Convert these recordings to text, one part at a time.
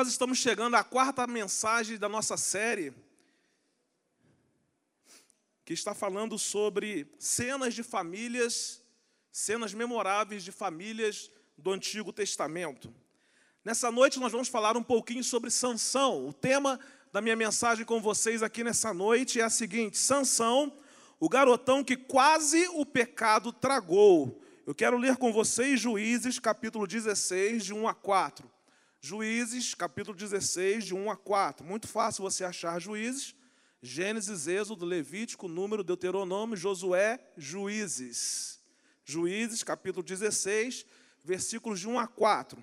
Nós estamos chegando à quarta mensagem da nossa série, que está falando sobre cenas de famílias, cenas memoráveis de famílias do Antigo Testamento. Nessa noite nós vamos falar um pouquinho sobre Sansão. O tema da minha mensagem com vocês aqui nessa noite é a seguinte: Sansão, o garotão que quase o pecado tragou. Eu quero ler com vocês Juízes, capítulo 16, de 1 a 4. Juízes, capítulo 16, de 1 a 4. Muito fácil você achar Juízes. Gênesis, Êxodo, Levítico, Número, Deuteronômio, Josué, Juízes. Juízes, capítulo 16, versículos de 1 a 4.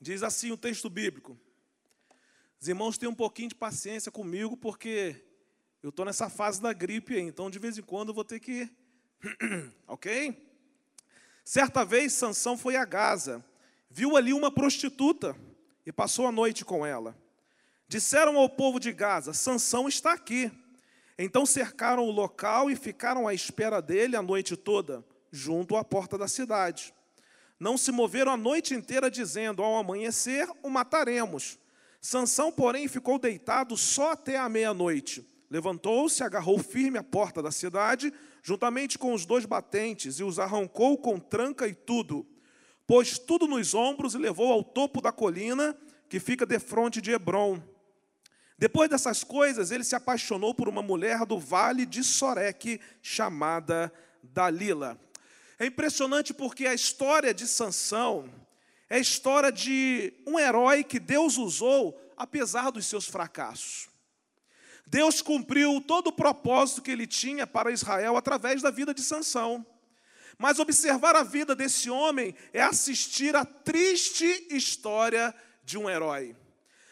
Diz assim o texto bíblico. Os irmãos têm um pouquinho de paciência comigo, porque eu estou nessa fase da gripe então de vez em quando eu vou ter que. ok? Certa vez, Sansão foi a Gaza, viu ali uma prostituta e passou a noite com ela. Disseram ao povo de Gaza: Sansão está aqui. Então cercaram o local e ficaram à espera dele a noite toda, junto à porta da cidade. Não se moveram a noite inteira, dizendo: Ao amanhecer o mataremos. Sansão, porém, ficou deitado só até a meia-noite. Levantou-se, agarrou firme a porta da cidade, juntamente com os dois batentes, e os arrancou com tranca e tudo. Pôs tudo nos ombros e levou ao topo da colina que fica defronte de Hebron. Depois dessas coisas, ele se apaixonou por uma mulher do vale de Soreque, chamada Dalila. É impressionante porque a história de Sansão é a história de um herói que Deus usou apesar dos seus fracassos. Deus cumpriu todo o propósito que ele tinha para Israel através da vida de Sansão. Mas observar a vida desse homem é assistir a triste história de um herói.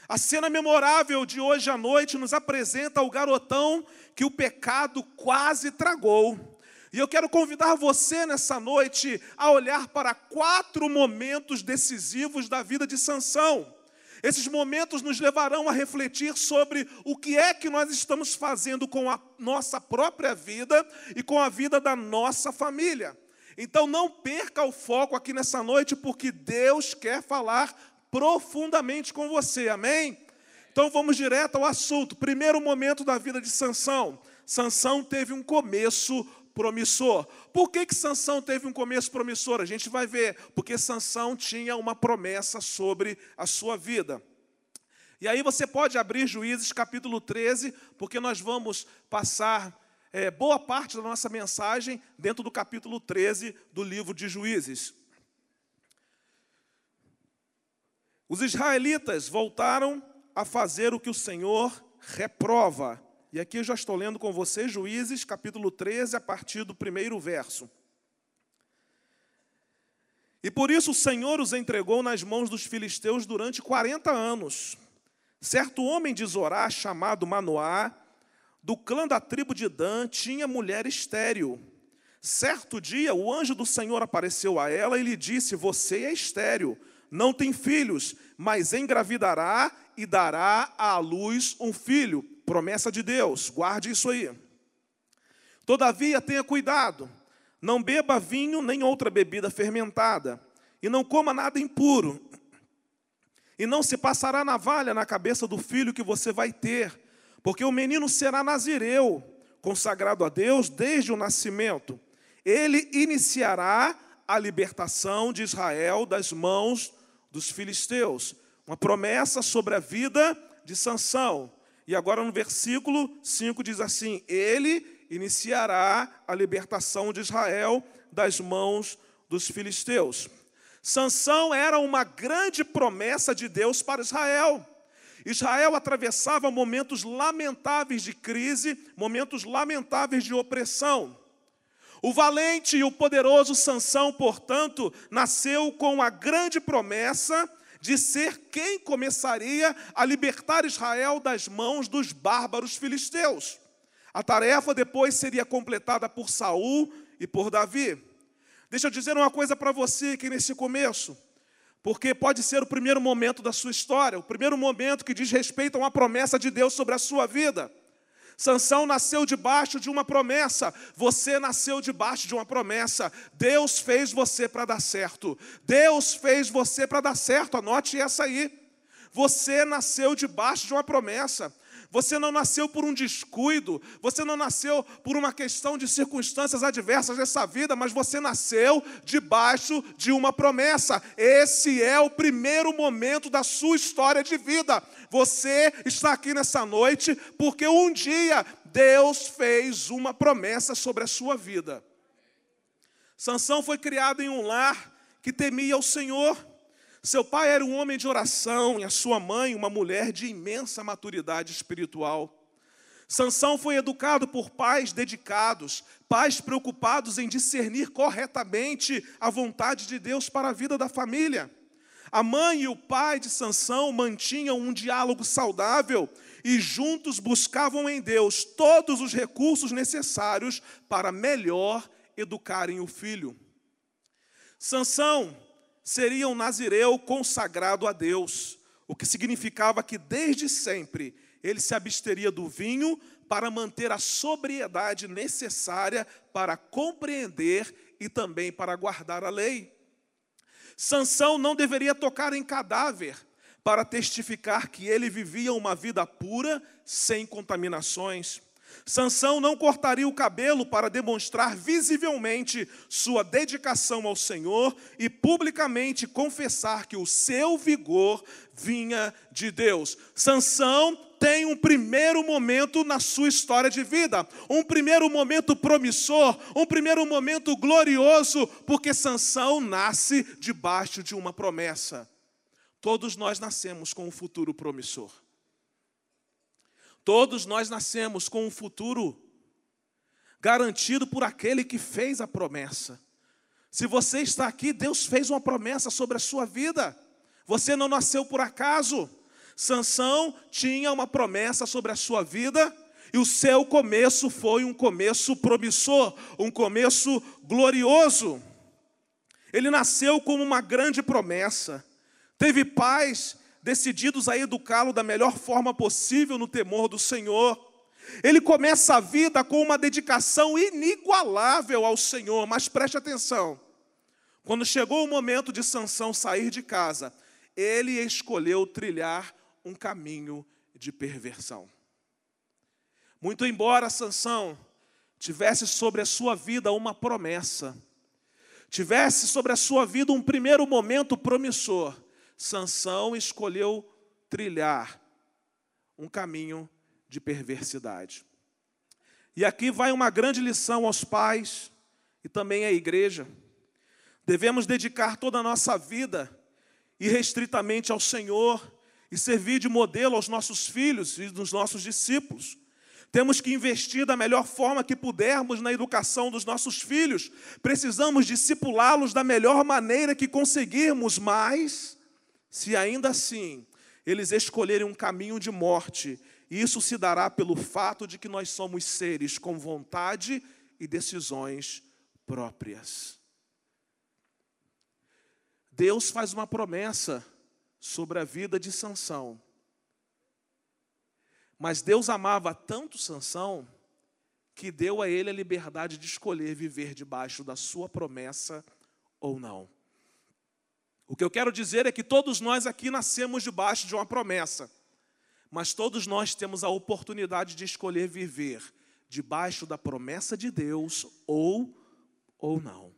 A cena memorável de hoje à noite nos apresenta o garotão que o pecado quase tragou. E eu quero convidar você nessa noite a olhar para quatro momentos decisivos da vida de Sansão. Esses momentos nos levarão a refletir sobre o que é que nós estamos fazendo com a nossa própria vida e com a vida da nossa família. Então não perca o foco aqui nessa noite, porque Deus quer falar profundamente com você, amém? Então vamos direto ao assunto. Primeiro momento da vida de Sansão. Sansão teve um começo promissor. Por que que Sansão teve um começo promissor? A gente vai ver, porque Sansão tinha uma promessa sobre a sua vida. E aí você pode abrir Juízes capítulo 13, porque nós vamos passar é, boa parte da nossa mensagem dentro do capítulo 13 do livro de Juízes. Os israelitas voltaram a fazer o que o Senhor reprova. E aqui eu já estou lendo com você Juízes, capítulo 13, a partir do primeiro verso. E por isso o Senhor os entregou nas mãos dos filisteus durante 40 anos. Certo homem de Zorá, chamado Manoá, do clã da tribo de Dan, tinha mulher estéril. Certo dia, o anjo do Senhor apareceu a ela e lhe disse: Você é estéril, não tem filhos, mas engravidará e dará à luz um filho Promessa de Deus, guarde isso aí. Todavia, tenha cuidado, não beba vinho nem outra bebida fermentada, e não coma nada impuro. E não se passará navalha na cabeça do filho que você vai ter, porque o menino será nazireu, consagrado a Deus desde o nascimento. Ele iniciará a libertação de Israel das mãos dos filisteus. Uma promessa sobre a vida de Sansão. E agora no versículo 5 diz assim: Ele iniciará a libertação de Israel das mãos dos filisteus. Sansão era uma grande promessa de Deus para Israel. Israel atravessava momentos lamentáveis de crise, momentos lamentáveis de opressão. O valente e o poderoso Sansão, portanto, nasceu com a grande promessa de ser quem começaria a libertar Israel das mãos dos bárbaros filisteus. A tarefa depois seria completada por Saul e por Davi. Deixa eu dizer uma coisa para você aqui nesse começo, porque pode ser o primeiro momento da sua história, o primeiro momento que diz respeito a uma promessa de Deus sobre a sua vida. Sansão nasceu debaixo de uma promessa, você nasceu debaixo de uma promessa. Deus fez você para dar certo. Deus fez você para dar certo. Anote essa aí. Você nasceu debaixo de uma promessa. Você não nasceu por um descuido, você não nasceu por uma questão de circunstâncias adversas dessa vida, mas você nasceu debaixo de uma promessa. Esse é o primeiro momento da sua história de vida. Você está aqui nessa noite porque um dia Deus fez uma promessa sobre a sua vida. Sansão foi criado em um lar que temia o Senhor. Seu pai era um homem de oração e a sua mãe uma mulher de imensa maturidade espiritual. Sansão foi educado por pais dedicados, pais preocupados em discernir corretamente a vontade de Deus para a vida da família. A mãe e o pai de Sansão mantinham um diálogo saudável e juntos buscavam em Deus todos os recursos necessários para melhor educarem o filho. Sansão seria um nazireu consagrado a Deus, o que significava que desde sempre ele se absteria do vinho para manter a sobriedade necessária para compreender e também para guardar a lei. Sansão não deveria tocar em cadáver para testificar que ele vivia uma vida pura, sem contaminações. Sansão não cortaria o cabelo para demonstrar visivelmente sua dedicação ao Senhor e publicamente confessar que o seu vigor vinha de Deus. Sansão tem um primeiro momento na sua história de vida, um primeiro momento promissor, um primeiro momento glorioso, porque Sansão nasce debaixo de uma promessa. Todos nós nascemos com um futuro promissor. Todos nós nascemos com um futuro garantido por aquele que fez a promessa. Se você está aqui, Deus fez uma promessa sobre a sua vida. Você não nasceu por acaso. Sansão tinha uma promessa sobre a sua vida e o seu começo foi um começo promissor, um começo glorioso. Ele nasceu com uma grande promessa. Teve pais decididos a educá-lo da melhor forma possível no temor do Senhor. Ele começa a vida com uma dedicação inigualável ao Senhor, mas preste atenção. Quando chegou o momento de Sansão sair de casa, ele escolheu trilhar um caminho de perversão. Muito embora Sansão tivesse sobre a sua vida uma promessa, tivesse sobre a sua vida um primeiro momento promissor, Sansão escolheu trilhar um caminho de perversidade. E aqui vai uma grande lição aos pais e também à igreja. Devemos dedicar toda a nossa vida irrestritamente ao Senhor e servir de modelo aos nossos filhos e dos nossos discípulos. Temos que investir da melhor forma que pudermos na educação dos nossos filhos. Precisamos discipulá-los da melhor maneira que conseguirmos, mas se ainda assim eles escolherem um caminho de morte, isso se dará pelo fato de que nós somos seres com vontade e decisões próprias. Deus faz uma promessa sobre a vida de Sansão. Mas Deus amava tanto Sansão que deu a ele a liberdade de escolher viver debaixo da sua promessa ou não. O que eu quero dizer é que todos nós aqui nascemos debaixo de uma promessa, mas todos nós temos a oportunidade de escolher viver debaixo da promessa de Deus ou ou não.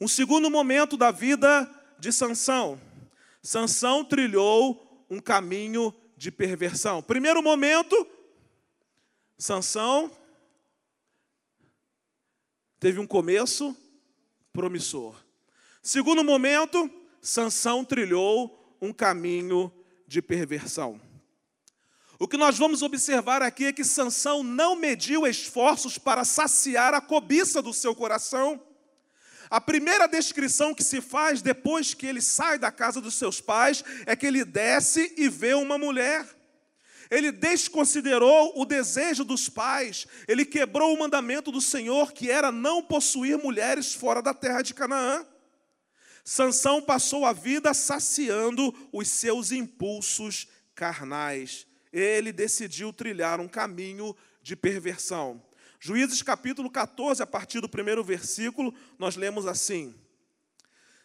Um segundo momento da vida de Sansão. Sansão trilhou um caminho de perversão. Primeiro momento, Sansão teve um começo promissor. Segundo momento, Sansão trilhou um caminho de perversão. O que nós vamos observar aqui é que Sansão não mediu esforços para saciar a cobiça do seu coração. A primeira descrição que se faz depois que ele sai da casa dos seus pais é que ele desce e vê uma mulher. Ele desconsiderou o desejo dos pais, ele quebrou o mandamento do Senhor, que era não possuir mulheres fora da terra de Canaã. Sansão passou a vida saciando os seus impulsos carnais. Ele decidiu trilhar um caminho de perversão. Juízes capítulo 14, a partir do primeiro versículo, nós lemos assim: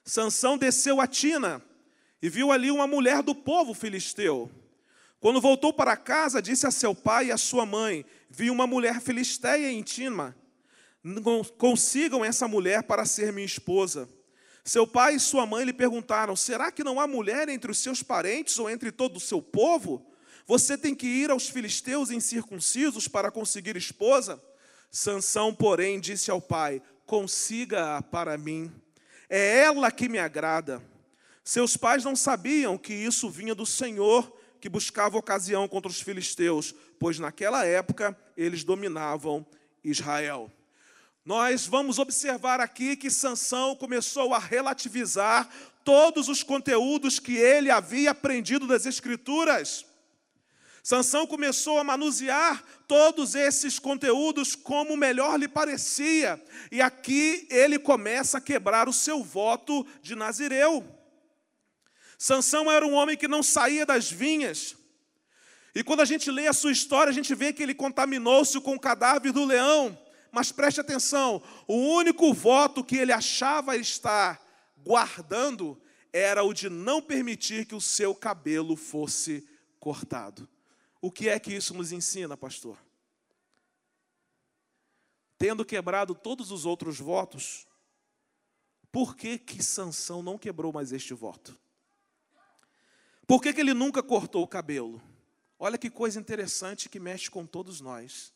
Sansão desceu a Tina e viu ali uma mulher do povo filisteu. Quando voltou para casa, disse a seu pai e a sua mãe: Vi uma mulher filisteia em Tima. Consigam essa mulher para ser minha esposa. Seu pai e sua mãe lhe perguntaram: Será que não há mulher entre os seus parentes ou entre todo o seu povo? Você tem que ir aos filisteus incircuncisos para conseguir esposa? Sansão, porém, disse ao pai: Consiga-a para mim. É ela que me agrada. Seus pais não sabiam que isso vinha do Senhor, que buscava ocasião contra os filisteus, pois naquela época eles dominavam Israel. Nós vamos observar aqui que Sansão começou a relativizar todos os conteúdos que ele havia aprendido das escrituras. Sansão começou a manusear todos esses conteúdos como melhor lhe parecia, e aqui ele começa a quebrar o seu voto de Nazireu. Sansão era um homem que não saía das vinhas. E quando a gente lê a sua história, a gente vê que ele contaminou-se com o cadáver do leão. Mas preste atenção, o único voto que ele achava estar guardando era o de não permitir que o seu cabelo fosse cortado. O que é que isso nos ensina, pastor? Tendo quebrado todos os outros votos, por que que Sansão não quebrou mais este voto? Por que, que ele nunca cortou o cabelo? Olha que coisa interessante que mexe com todos nós.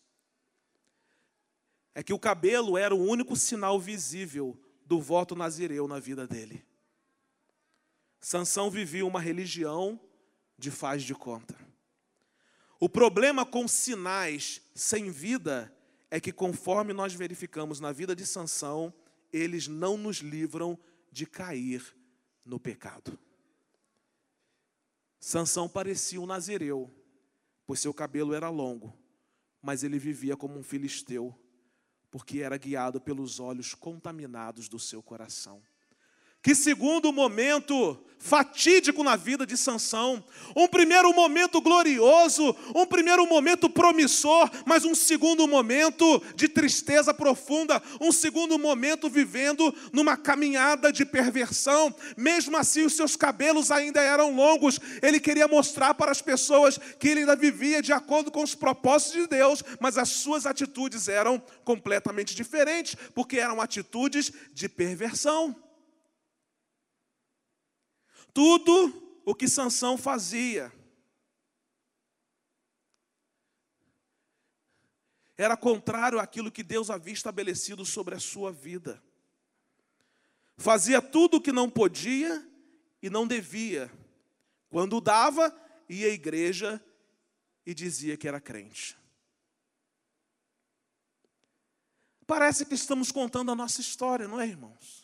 É que o cabelo era o único sinal visível do voto nazireu na vida dele. Sansão vivia uma religião de faz de conta. O problema com sinais sem vida é que, conforme nós verificamos na vida de Sansão, eles não nos livram de cair no pecado. Sansão parecia um nazireu, pois seu cabelo era longo, mas ele vivia como um filisteu, porque era guiado pelos olhos contaminados do seu coração. Que segundo momento fatídico na vida de Sansão, um primeiro momento glorioso, um primeiro momento promissor, mas um segundo momento de tristeza profunda, um segundo momento vivendo numa caminhada de perversão. Mesmo assim, os seus cabelos ainda eram longos. Ele queria mostrar para as pessoas que ele ainda vivia de acordo com os propósitos de Deus, mas as suas atitudes eram completamente diferentes, porque eram atitudes de perversão. Tudo o que Sansão fazia era contrário àquilo que Deus havia estabelecido sobre a sua vida. Fazia tudo o que não podia e não devia. Quando dava, ia à igreja e dizia que era crente. Parece que estamos contando a nossa história, não é, irmãos?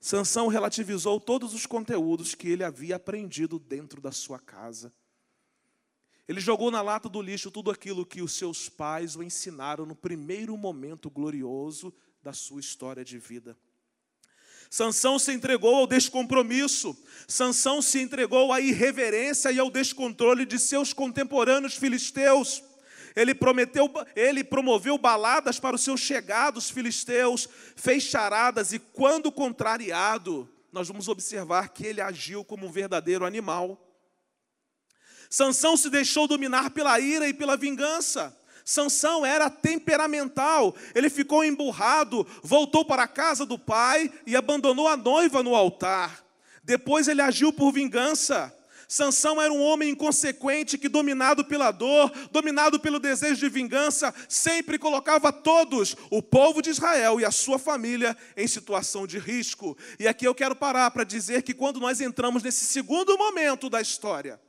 Sansão relativizou todos os conteúdos que ele havia aprendido dentro da sua casa. Ele jogou na lata do lixo tudo aquilo que os seus pais o ensinaram no primeiro momento glorioso da sua história de vida. Sansão se entregou ao descompromisso. Sansão se entregou à irreverência e ao descontrole de seus contemporâneos filisteus. Ele, prometeu, ele promoveu baladas para os seus chegados filisteus, fez charadas e, quando contrariado, nós vamos observar que ele agiu como um verdadeiro animal. Sansão se deixou dominar pela ira e pela vingança. Sansão era temperamental, ele ficou emburrado, voltou para a casa do pai e abandonou a noiva no altar. Depois ele agiu por vingança. Sansão era um homem inconsequente que, dominado pela dor, dominado pelo desejo de vingança, sempre colocava todos, o povo de Israel e a sua família, em situação de risco. E aqui eu quero parar para dizer que quando nós entramos nesse segundo momento da história,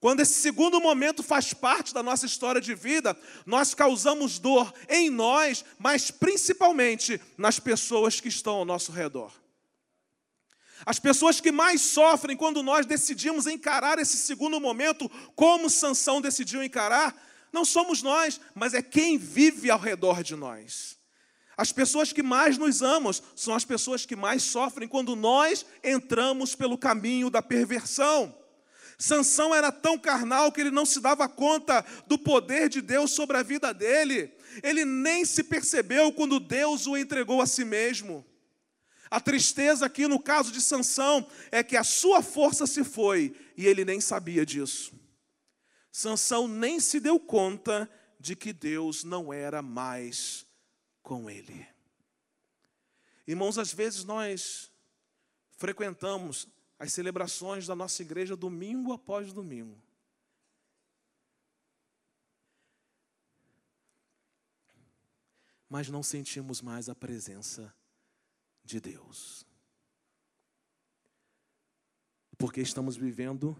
quando esse segundo momento faz parte da nossa história de vida, nós causamos dor em nós, mas principalmente nas pessoas que estão ao nosso redor. As pessoas que mais sofrem quando nós decidimos encarar esse segundo momento, como Sansão decidiu encarar, não somos nós, mas é quem vive ao redor de nós. As pessoas que mais nos amam são as pessoas que mais sofrem quando nós entramos pelo caminho da perversão. Sansão era tão carnal que ele não se dava conta do poder de Deus sobre a vida dele. Ele nem se percebeu quando Deus o entregou a si mesmo. A tristeza aqui no caso de Sansão é que a sua força se foi e ele nem sabia disso. Sansão nem se deu conta de que Deus não era mais com ele. Irmãos, às vezes nós frequentamos as celebrações da nossa igreja domingo após domingo. Mas não sentimos mais a presença de Deus. Porque estamos vivendo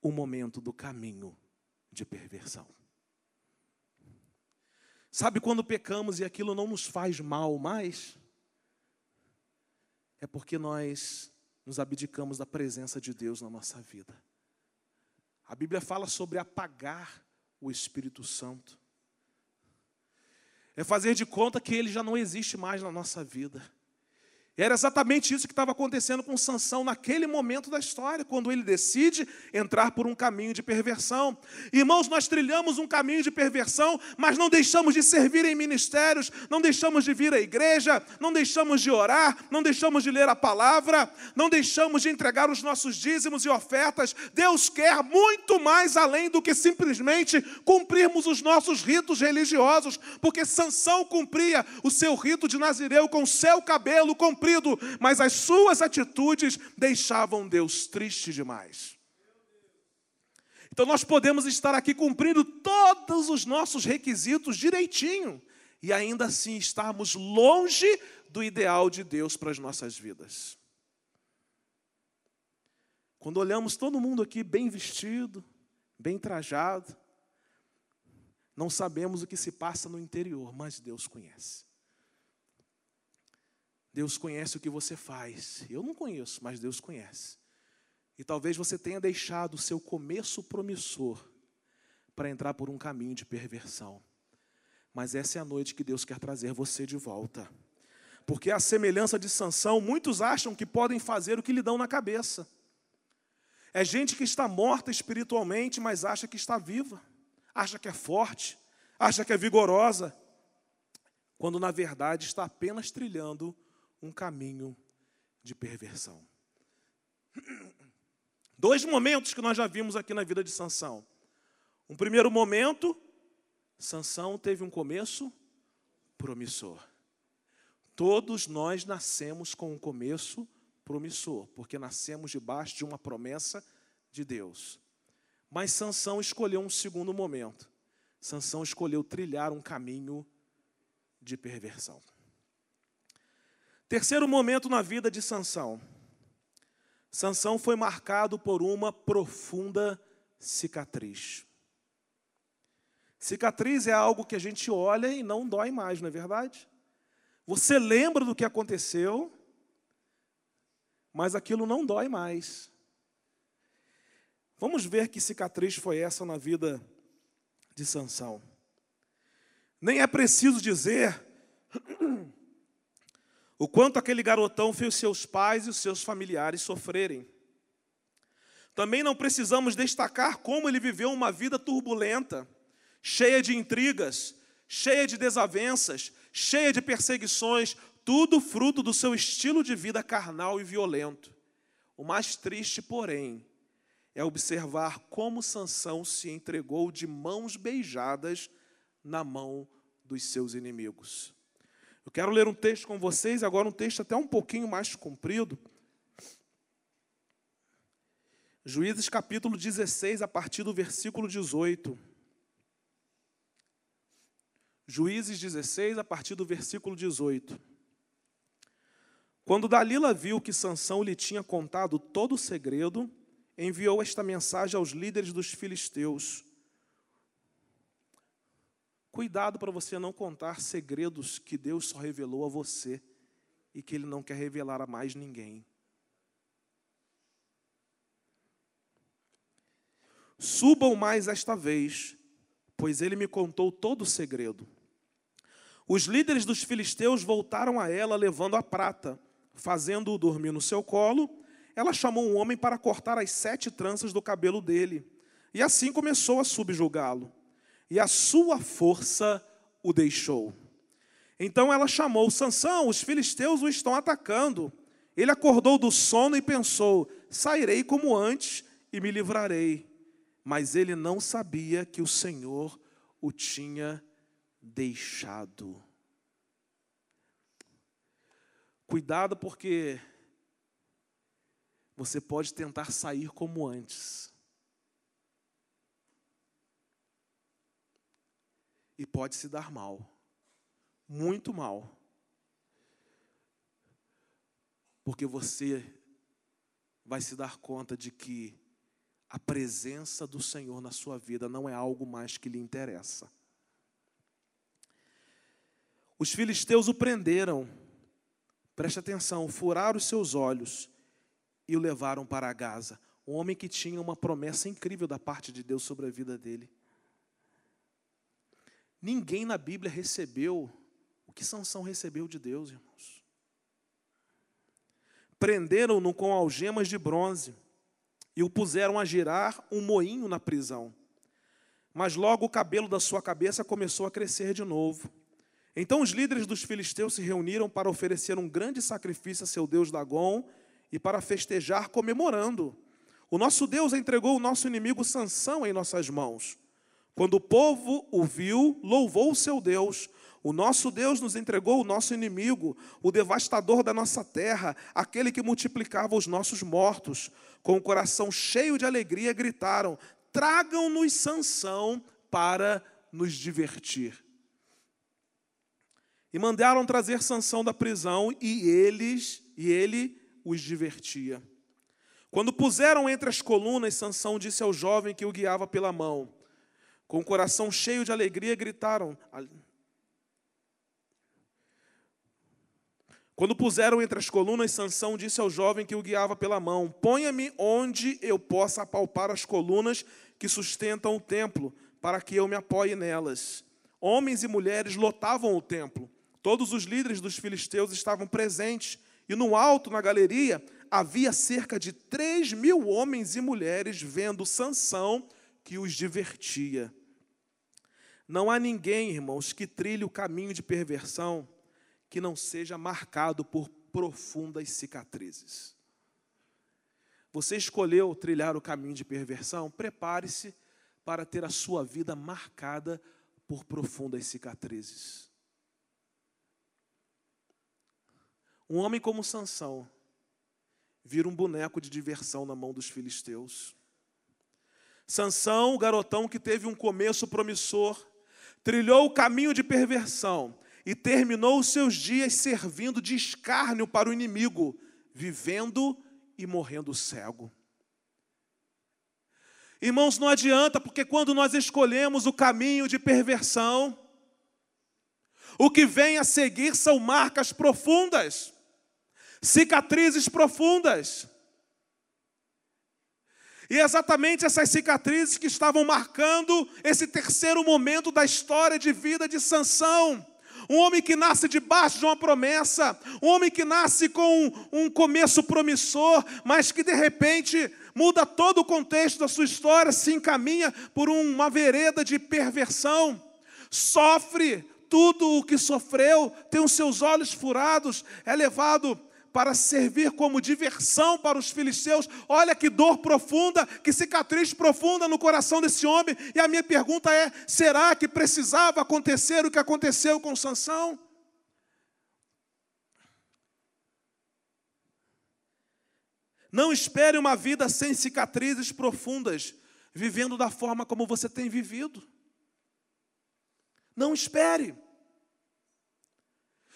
o momento do caminho de perversão. Sabe quando pecamos e aquilo não nos faz mal mais? É porque nós nos abdicamos da presença de Deus na nossa vida. A Bíblia fala sobre apagar o Espírito Santo. É fazer de conta que ele já não existe mais na nossa vida. Era exatamente isso que estava acontecendo com Sansão naquele momento da história, quando ele decide entrar por um caminho de perversão. Irmãos, nós trilhamos um caminho de perversão, mas não deixamos de servir em ministérios, não deixamos de vir à igreja, não deixamos de orar, não deixamos de ler a palavra, não deixamos de entregar os nossos dízimos e ofertas. Deus quer muito mais além do que simplesmente cumprirmos os nossos ritos religiosos, porque Sansão cumpria o seu rito de Nazireu com o seu cabelo com mas as suas atitudes deixavam Deus triste demais. Então nós podemos estar aqui cumprindo todos os nossos requisitos direitinho e ainda assim estarmos longe do ideal de Deus para as nossas vidas. Quando olhamos todo mundo aqui bem vestido, bem trajado, não sabemos o que se passa no interior, mas Deus conhece. Deus conhece o que você faz. Eu não conheço, mas Deus conhece. E talvez você tenha deixado o seu começo promissor para entrar por um caminho de perversão. Mas essa é a noite que Deus quer trazer você de volta. Porque a semelhança de Sansão, muitos acham que podem fazer o que lhe dão na cabeça. É gente que está morta espiritualmente, mas acha que está viva, acha que é forte, acha que é vigorosa, quando na verdade está apenas trilhando um caminho de perversão. Dois momentos que nós já vimos aqui na vida de Sansão. Um primeiro momento, Sansão teve um começo promissor. Todos nós nascemos com um começo promissor, porque nascemos debaixo de uma promessa de Deus. Mas Sansão escolheu um segundo momento. Sansão escolheu trilhar um caminho de perversão. Terceiro momento na vida de Sansão. Sansão foi marcado por uma profunda cicatriz. Cicatriz é algo que a gente olha e não dói mais, não é verdade? Você lembra do que aconteceu, mas aquilo não dói mais. Vamos ver que cicatriz foi essa na vida de Sansão. Nem é preciso dizer o quanto aquele garotão fez seus pais e os seus familiares sofrerem. Também não precisamos destacar como ele viveu uma vida turbulenta, cheia de intrigas, cheia de desavenças, cheia de perseguições, tudo fruto do seu estilo de vida carnal e violento. O mais triste, porém, é observar como Sansão se entregou de mãos beijadas na mão dos seus inimigos. Eu quero ler um texto com vocês, agora um texto até um pouquinho mais comprido. Juízes capítulo 16, a partir do versículo 18. Juízes 16, a partir do versículo 18. Quando Dalila viu que Sansão lhe tinha contado todo o segredo, enviou esta mensagem aos líderes dos filisteus. Cuidado para você não contar segredos que Deus só revelou a você e que Ele não quer revelar a mais ninguém. Subam mais esta vez, pois ele me contou todo o segredo. Os líderes dos filisteus voltaram a ela levando a prata, fazendo-o dormir no seu colo. Ela chamou um homem para cortar as sete tranças do cabelo dele, e assim começou a subjugá-lo e a sua força o deixou. Então ela chamou Sansão, os filisteus o estão atacando. Ele acordou do sono e pensou: sairei como antes e me livrarei. Mas ele não sabia que o Senhor o tinha deixado. Cuidado, porque você pode tentar sair como antes. E pode se dar mal. Muito mal. Porque você vai se dar conta de que a presença do Senhor na sua vida não é algo mais que lhe interessa. Os filisteus o prenderam, preste atenção, furaram os seus olhos e o levaram para Gaza. Um homem que tinha uma promessa incrível da parte de Deus sobre a vida dele. Ninguém na Bíblia recebeu o que Sansão recebeu de Deus, irmãos. Prenderam-no com algemas de bronze e o puseram a girar um moinho na prisão. Mas logo o cabelo da sua cabeça começou a crescer de novo. Então os líderes dos filisteus se reuniram para oferecer um grande sacrifício a seu deus Dagon e para festejar comemorando. O nosso Deus entregou o nosso inimigo Sansão em nossas mãos. Quando o povo o viu, louvou o seu Deus. O nosso Deus nos entregou o nosso inimigo, o devastador da nossa terra, aquele que multiplicava os nossos mortos. Com o coração cheio de alegria, gritaram: Tragam-nos Sansão para nos divertir. E mandaram trazer Sansão da prisão, e eles, e ele os divertia. Quando puseram entre as colunas, Sansão disse ao jovem que o guiava pela mão. Com o coração cheio de alegria, gritaram: Quando puseram entre as colunas, Sansão disse ao jovem que o guiava pela mão: Ponha-me onde eu possa apalpar as colunas que sustentam o templo, para que eu me apoie nelas. Homens e mulheres lotavam o templo. Todos os líderes dos filisteus estavam presentes, e no alto, na galeria, havia cerca de três mil homens e mulheres vendo Sansão que os divertia. Não há ninguém, irmãos, que trilhe o caminho de perversão que não seja marcado por profundas cicatrizes. Você escolheu trilhar o caminho de perversão? Prepare-se para ter a sua vida marcada por profundas cicatrizes. Um homem como Sansão vira um boneco de diversão na mão dos filisteus. Sansão, o garotão que teve um começo promissor, trilhou o caminho de perversão, e terminou os seus dias servindo de escárnio para o inimigo, vivendo e morrendo cego. Irmãos, não adianta, porque quando nós escolhemos o caminho de perversão, o que vem a seguir são marcas profundas, cicatrizes profundas. E é exatamente essas cicatrizes que estavam marcando esse terceiro momento da história de vida de Sansão. Um homem que nasce debaixo de uma promessa, um homem que nasce com um, um começo promissor, mas que de repente muda todo o contexto da sua história, se encaminha por uma vereda de perversão, sofre tudo o que sofreu, tem os seus olhos furados, é levado para servir como diversão para os filisteus. Olha que dor profunda, que cicatriz profunda no coração desse homem. E a minha pergunta é: será que precisava acontecer o que aconteceu com Sansão? Não espere uma vida sem cicatrizes profundas, vivendo da forma como você tem vivido. Não espere.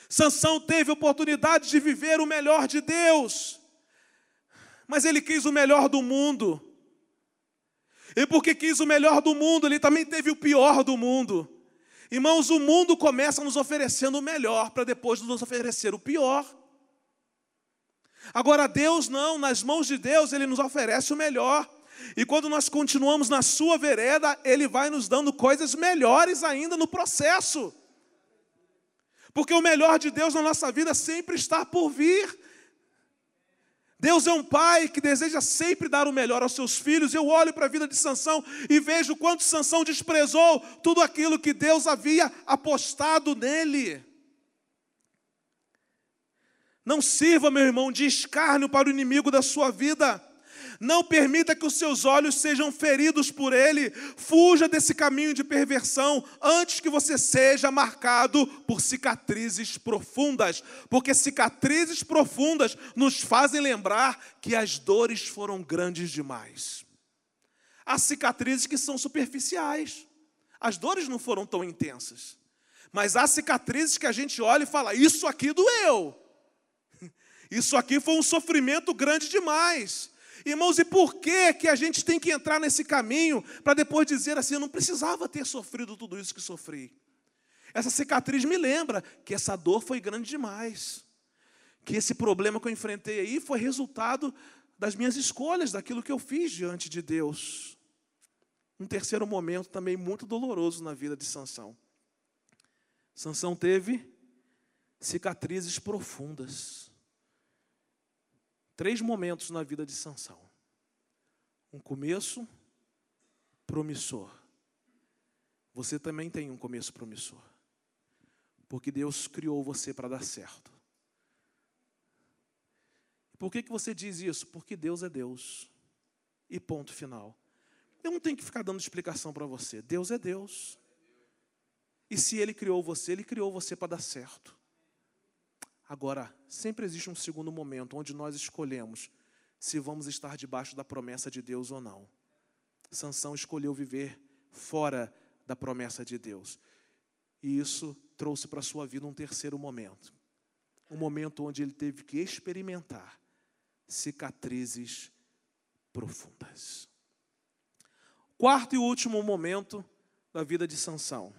Sansão teve oportunidade de viver o melhor de Deus, mas ele quis o melhor do mundo. E porque quis o melhor do mundo, ele também teve o pior do mundo. Irmãos, o mundo começa nos oferecendo o melhor para depois nos oferecer o pior. Agora, Deus não, nas mãos de Deus, Ele nos oferece o melhor. E quando nós continuamos na Sua vereda, Ele vai nos dando coisas melhores ainda no processo. Porque o melhor de Deus na nossa vida sempre está por vir. Deus é um pai que deseja sempre dar o melhor aos seus filhos. Eu olho para a vida de Sansão e vejo quanto Sansão desprezou tudo aquilo que Deus havia apostado nele. Não sirva, meu irmão, de escárnio para o inimigo da sua vida. Não permita que os seus olhos sejam feridos por ele. Fuja desse caminho de perversão antes que você seja marcado por cicatrizes profundas, porque cicatrizes profundas nos fazem lembrar que as dores foram grandes demais. Há cicatrizes que são superficiais. As dores não foram tão intensas. Mas há cicatrizes que a gente olha e fala: Isso aqui doeu. Isso aqui foi um sofrimento grande demais. Irmãos, e por que, que a gente tem que entrar nesse caminho para depois dizer assim: eu não precisava ter sofrido tudo isso que sofri? Essa cicatriz me lembra que essa dor foi grande demais. Que esse problema que eu enfrentei aí foi resultado das minhas escolhas, daquilo que eu fiz diante de Deus. Um terceiro momento também muito doloroso na vida de Sansão. Sansão teve cicatrizes profundas. Três momentos na vida de Sansão. Um começo promissor. Você também tem um começo promissor. Porque Deus criou você para dar certo. Por que, que você diz isso? Porque Deus é Deus. E ponto final. Eu não tenho que ficar dando explicação para você. Deus é Deus. E se Ele criou você, Ele criou você para dar certo. Agora, sempre existe um segundo momento onde nós escolhemos se vamos estar debaixo da promessa de Deus ou não. Sansão escolheu viver fora da promessa de Deus. E isso trouxe para a sua vida um terceiro momento. Um momento onde ele teve que experimentar cicatrizes profundas. Quarto e último momento da vida de Sansão.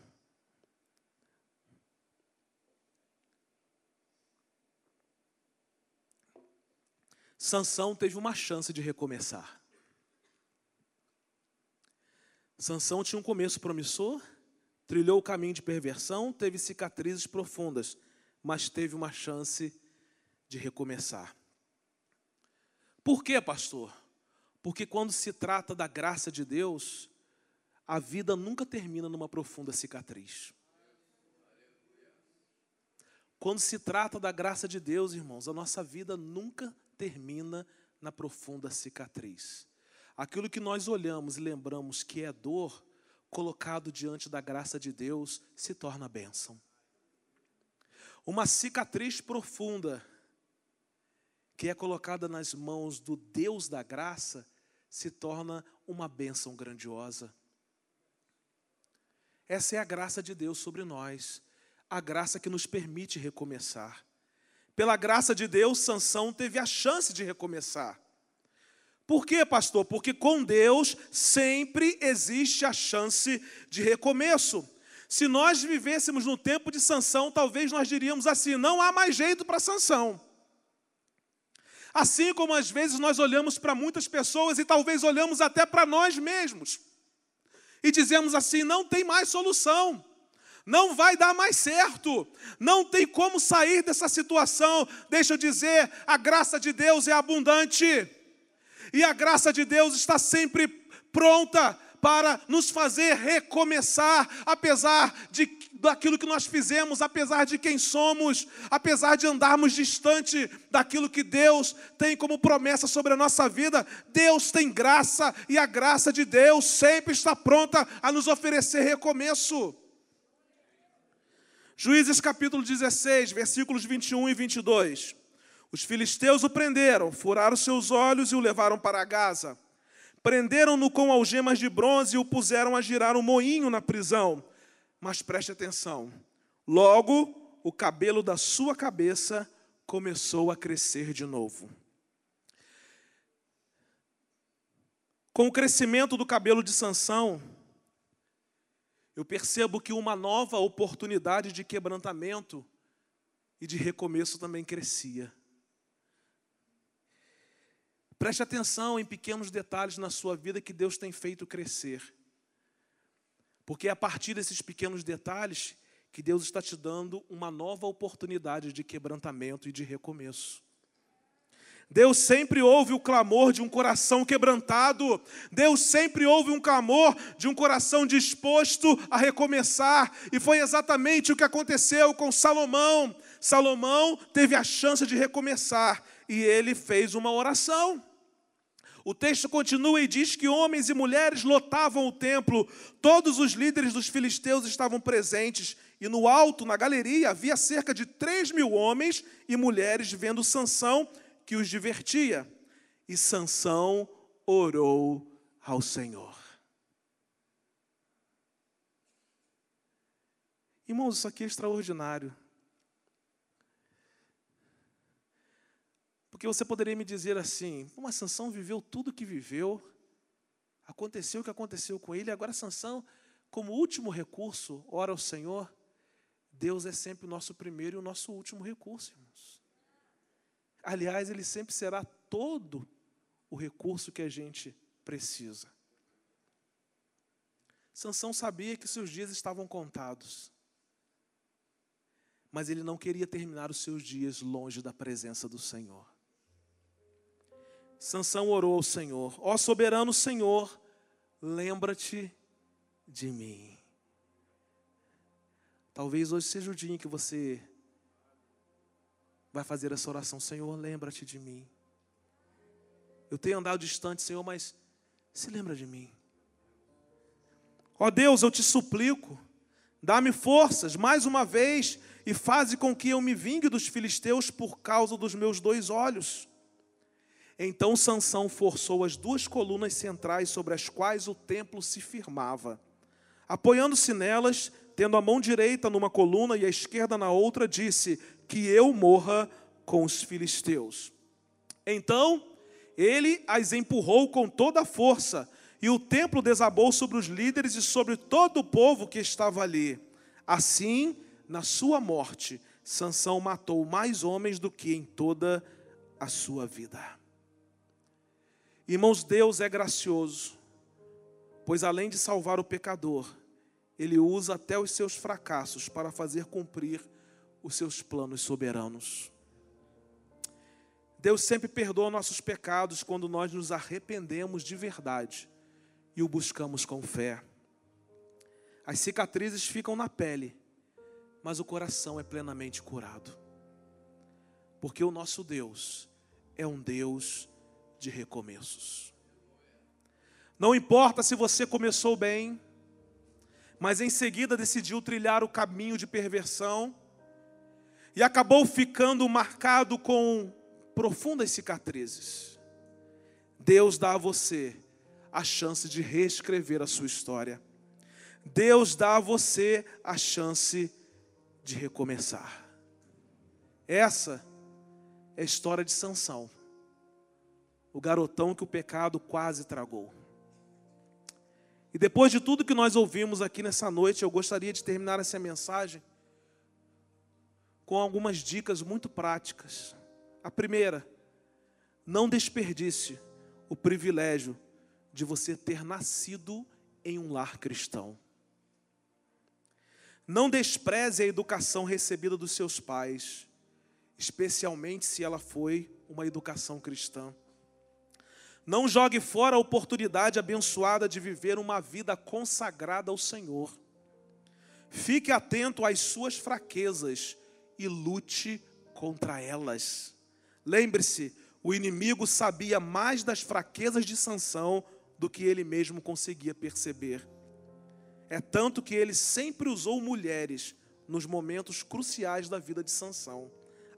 Sansão teve uma chance de recomeçar. Sansão tinha um começo promissor, trilhou o caminho de perversão, teve cicatrizes profundas, mas teve uma chance de recomeçar. Por quê, pastor? Porque quando se trata da graça de Deus, a vida nunca termina numa profunda cicatriz. Quando se trata da graça de Deus, irmãos, a nossa vida nunca termina na profunda cicatriz. Aquilo que nós olhamos e lembramos que é dor, colocado diante da graça de Deus, se torna bênção. Uma cicatriz profunda, que é colocada nas mãos do Deus da graça, se torna uma bênção grandiosa. Essa é a graça de Deus sobre nós, a graça que nos permite recomeçar. Pela graça de Deus, Sansão teve a chance de recomeçar. Por quê, pastor? Porque com Deus sempre existe a chance de recomeço. Se nós vivêssemos no tempo de Sansão, talvez nós diríamos assim: não há mais jeito para Sansão. Assim como às vezes nós olhamos para muitas pessoas e talvez olhamos até para nós mesmos e dizemos assim: não tem mais solução não vai dar mais certo, não tem como sair dessa situação. Deixa eu dizer, a graça de Deus é abundante, e a graça de Deus está sempre pronta para nos fazer recomeçar, apesar de daquilo que nós fizemos, apesar de quem somos, apesar de andarmos distante daquilo que Deus tem como promessa sobre a nossa vida, Deus tem graça e a graça de Deus sempre está pronta a nos oferecer recomeço. Juízes capítulo 16, versículos 21 e 22. Os filisteus o prenderam, furaram seus olhos e o levaram para Gaza. Prenderam-no com algemas de bronze e o puseram a girar um moinho na prisão. Mas preste atenção: logo o cabelo da sua cabeça começou a crescer de novo. Com o crescimento do cabelo de Sansão, eu percebo que uma nova oportunidade de quebrantamento e de recomeço também crescia. Preste atenção em pequenos detalhes na sua vida que Deus tem feito crescer. Porque é a partir desses pequenos detalhes que Deus está te dando uma nova oportunidade de quebrantamento e de recomeço. Deus sempre ouve o clamor de um coração quebrantado. Deus sempre ouve um clamor de um coração disposto a recomeçar. E foi exatamente o que aconteceu com Salomão. Salomão teve a chance de recomeçar e ele fez uma oração. O texto continua e diz que homens e mulheres lotavam o templo, todos os líderes dos filisteus estavam presentes, e no alto, na galeria, havia cerca de três mil homens e mulheres vendo Sansão que os divertia. E Sansão orou ao Senhor. Irmãos, isso aqui é extraordinário. Porque você poderia me dizer assim: mas Sansão viveu tudo o que viveu, aconteceu o que aconteceu com ele, agora Sansão, como último recurso, ora ao Senhor. Deus é sempre o nosso primeiro e o nosso último recurso, irmãos. Aliás, ele sempre será todo o recurso que a gente precisa. Sansão sabia que seus dias estavam contados. Mas ele não queria terminar os seus dias longe da presença do Senhor. Sansão orou ao Senhor: Ó soberano Senhor, lembra-te de mim. Talvez hoje seja o dia em que você vai fazer essa oração: Senhor, lembra-te de mim. Eu tenho andado distante, Senhor, mas se lembra de mim. Ó Deus, eu te suplico, dá-me forças mais uma vez e faze com que eu me vingue dos filisteus por causa dos meus dois olhos. Então Sansão forçou as duas colunas centrais sobre as quais o templo se firmava. Apoiando-se nelas, tendo a mão direita numa coluna e a esquerda na outra, disse: que eu morra com os filisteus. Então ele as empurrou com toda a força, e o templo desabou sobre os líderes e sobre todo o povo que estava ali. Assim, na sua morte, Sansão matou mais homens do que em toda a sua vida. Irmãos, Deus é gracioso, pois além de salvar o pecador, ele usa até os seus fracassos para fazer cumprir os seus planos soberanos. Deus sempre perdoa nossos pecados quando nós nos arrependemos de verdade e o buscamos com fé. As cicatrizes ficam na pele, mas o coração é plenamente curado. Porque o nosso Deus é um Deus de recomeços. Não importa se você começou bem, mas em seguida decidiu trilhar o caminho de perversão, e acabou ficando marcado com profundas cicatrizes. Deus dá a você a chance de reescrever a sua história. Deus dá a você a chance de recomeçar. Essa é a história de Sansão, o garotão que o pecado quase tragou. E depois de tudo que nós ouvimos aqui nessa noite, eu gostaria de terminar essa mensagem com algumas dicas muito práticas. A primeira, não desperdice o privilégio de você ter nascido em um lar cristão. Não despreze a educação recebida dos seus pais, especialmente se ela foi uma educação cristã. Não jogue fora a oportunidade abençoada de viver uma vida consagrada ao Senhor. Fique atento às suas fraquezas e lute contra elas. Lembre-se, o inimigo sabia mais das fraquezas de Sansão do que ele mesmo conseguia perceber. É tanto que ele sempre usou mulheres nos momentos cruciais da vida de Sansão,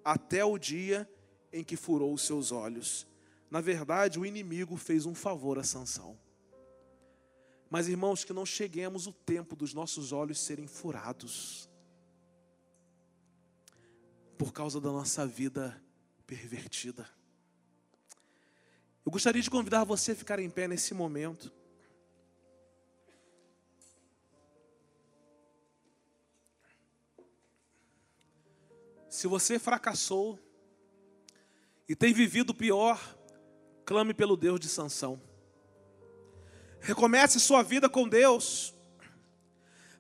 até o dia em que furou os seus olhos. Na verdade, o inimigo fez um favor a Sansão. Mas irmãos, que não cheguemos o tempo dos nossos olhos serem furados por causa da nossa vida pervertida. Eu gostaria de convidar você a ficar em pé nesse momento. Se você fracassou e tem vivido pior, clame pelo Deus de Sansão. Recomece sua vida com Deus.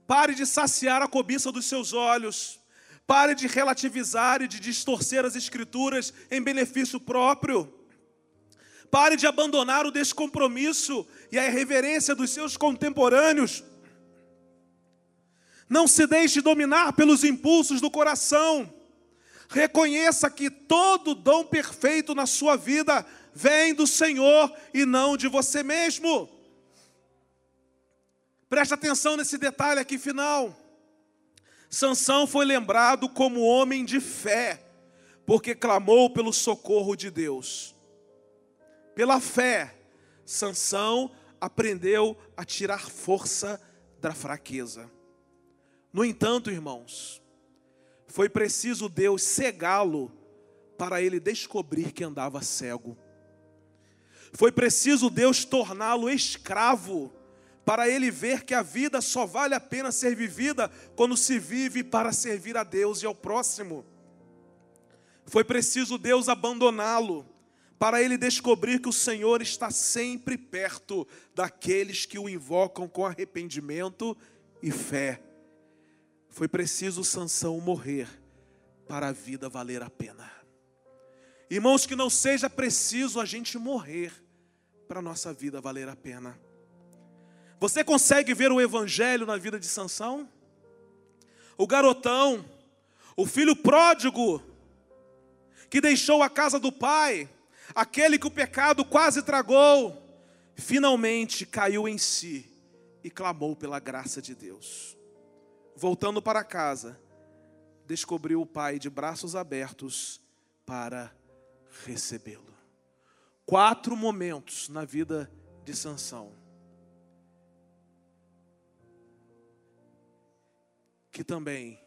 Pare de saciar a cobiça dos seus olhos. Pare de relativizar e de distorcer as escrituras em benefício próprio. Pare de abandonar o descompromisso e a irreverência dos seus contemporâneos. Não se deixe dominar pelos impulsos do coração. Reconheça que todo dom perfeito na sua vida vem do Senhor e não de você mesmo. Preste atenção nesse detalhe aqui final. Sansão foi lembrado como homem de fé, porque clamou pelo socorro de Deus. Pela fé, Sansão aprendeu a tirar força da fraqueza. No entanto, irmãos, foi preciso Deus cegá-lo para ele descobrir que andava cego. Foi preciso Deus torná-lo escravo para ele ver que a vida só vale a pena ser vivida quando se vive para servir a Deus e ao próximo. Foi preciso Deus abandoná-lo para ele descobrir que o Senhor está sempre perto daqueles que o invocam com arrependimento e fé. Foi preciso Sansão morrer para a vida valer a pena. Irmãos, que não seja preciso a gente morrer para a nossa vida valer a pena. Você consegue ver o evangelho na vida de Sansão? O garotão, o filho pródigo, que deixou a casa do pai, aquele que o pecado quase tragou, finalmente caiu em si e clamou pela graça de Deus. Voltando para casa, descobriu o pai de braços abertos para recebê-lo. Quatro momentos na vida de Sansão que também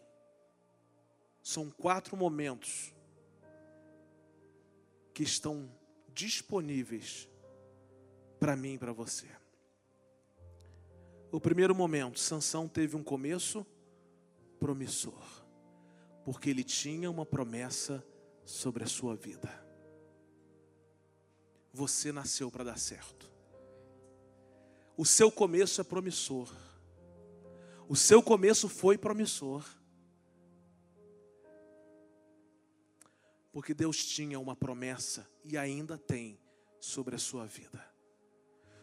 são quatro momentos que estão disponíveis para mim e para você. O primeiro momento, Sansão teve um começo promissor, porque ele tinha uma promessa sobre a sua vida. Você nasceu para dar certo. O seu começo é promissor. O seu começo foi promissor. Porque Deus tinha uma promessa e ainda tem sobre a sua vida.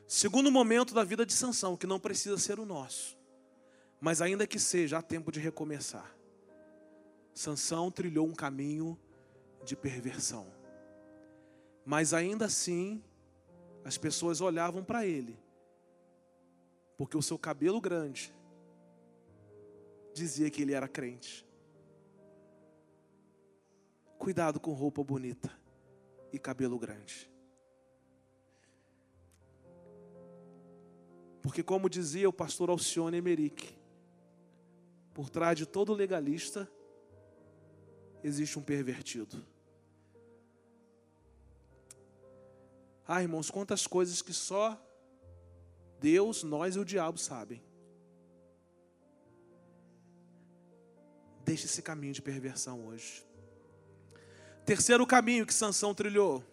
Segundo momento da vida de Sansão, que não precisa ser o nosso, mas ainda que seja, há tempo de recomeçar. Sansão trilhou um caminho de perversão. Mas ainda assim, as pessoas olhavam para ele, porque o seu cabelo grande dizia que ele era crente. Cuidado com roupa bonita e cabelo grande. Porque, como dizia o pastor Alcione Emerick, por trás de todo legalista existe um pervertido. Ah, irmãos, quantas coisas que só Deus, nós e o diabo sabem. Deixe esse caminho de perversão hoje. Terceiro caminho que Sansão trilhou,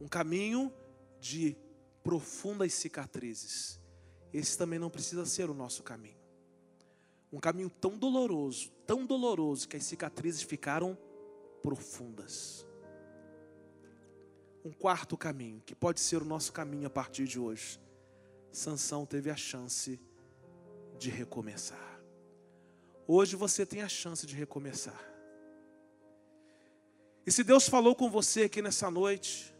um caminho de profundas cicatrizes. Esse também não precisa ser o nosso caminho. Um caminho tão doloroso, tão doloroso que as cicatrizes ficaram profundas. Um quarto caminho, que pode ser o nosso caminho a partir de hoje. Sansão teve a chance de recomeçar. Hoje você tem a chance de recomeçar. E se Deus falou com você aqui nessa noite,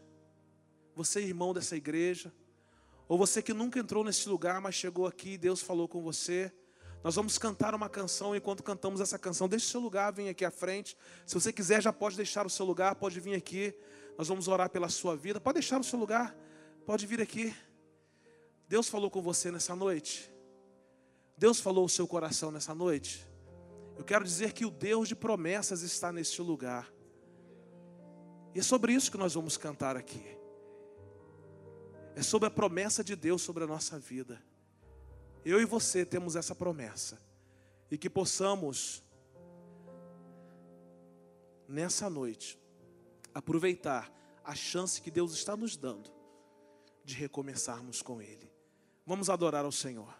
você é irmão dessa igreja, ou você que nunca entrou nesse lugar, mas chegou aqui e Deus falou com você, nós vamos cantar uma canção. Enquanto cantamos essa canção, deixe seu lugar, vem aqui à frente. Se você quiser, já pode deixar o seu lugar, pode vir aqui. Nós vamos orar pela sua vida. Pode deixar o seu lugar, pode vir aqui. Deus falou com você nessa noite. Deus falou o seu coração nessa noite. Eu quero dizer que o Deus de promessas está neste lugar. E é sobre isso que nós vamos cantar aqui. É sobre a promessa de Deus sobre a nossa vida. Eu e você temos essa promessa. E que possamos, nessa noite, aproveitar a chance que Deus está nos dando de recomeçarmos com Ele. Vamos adorar ao Senhor.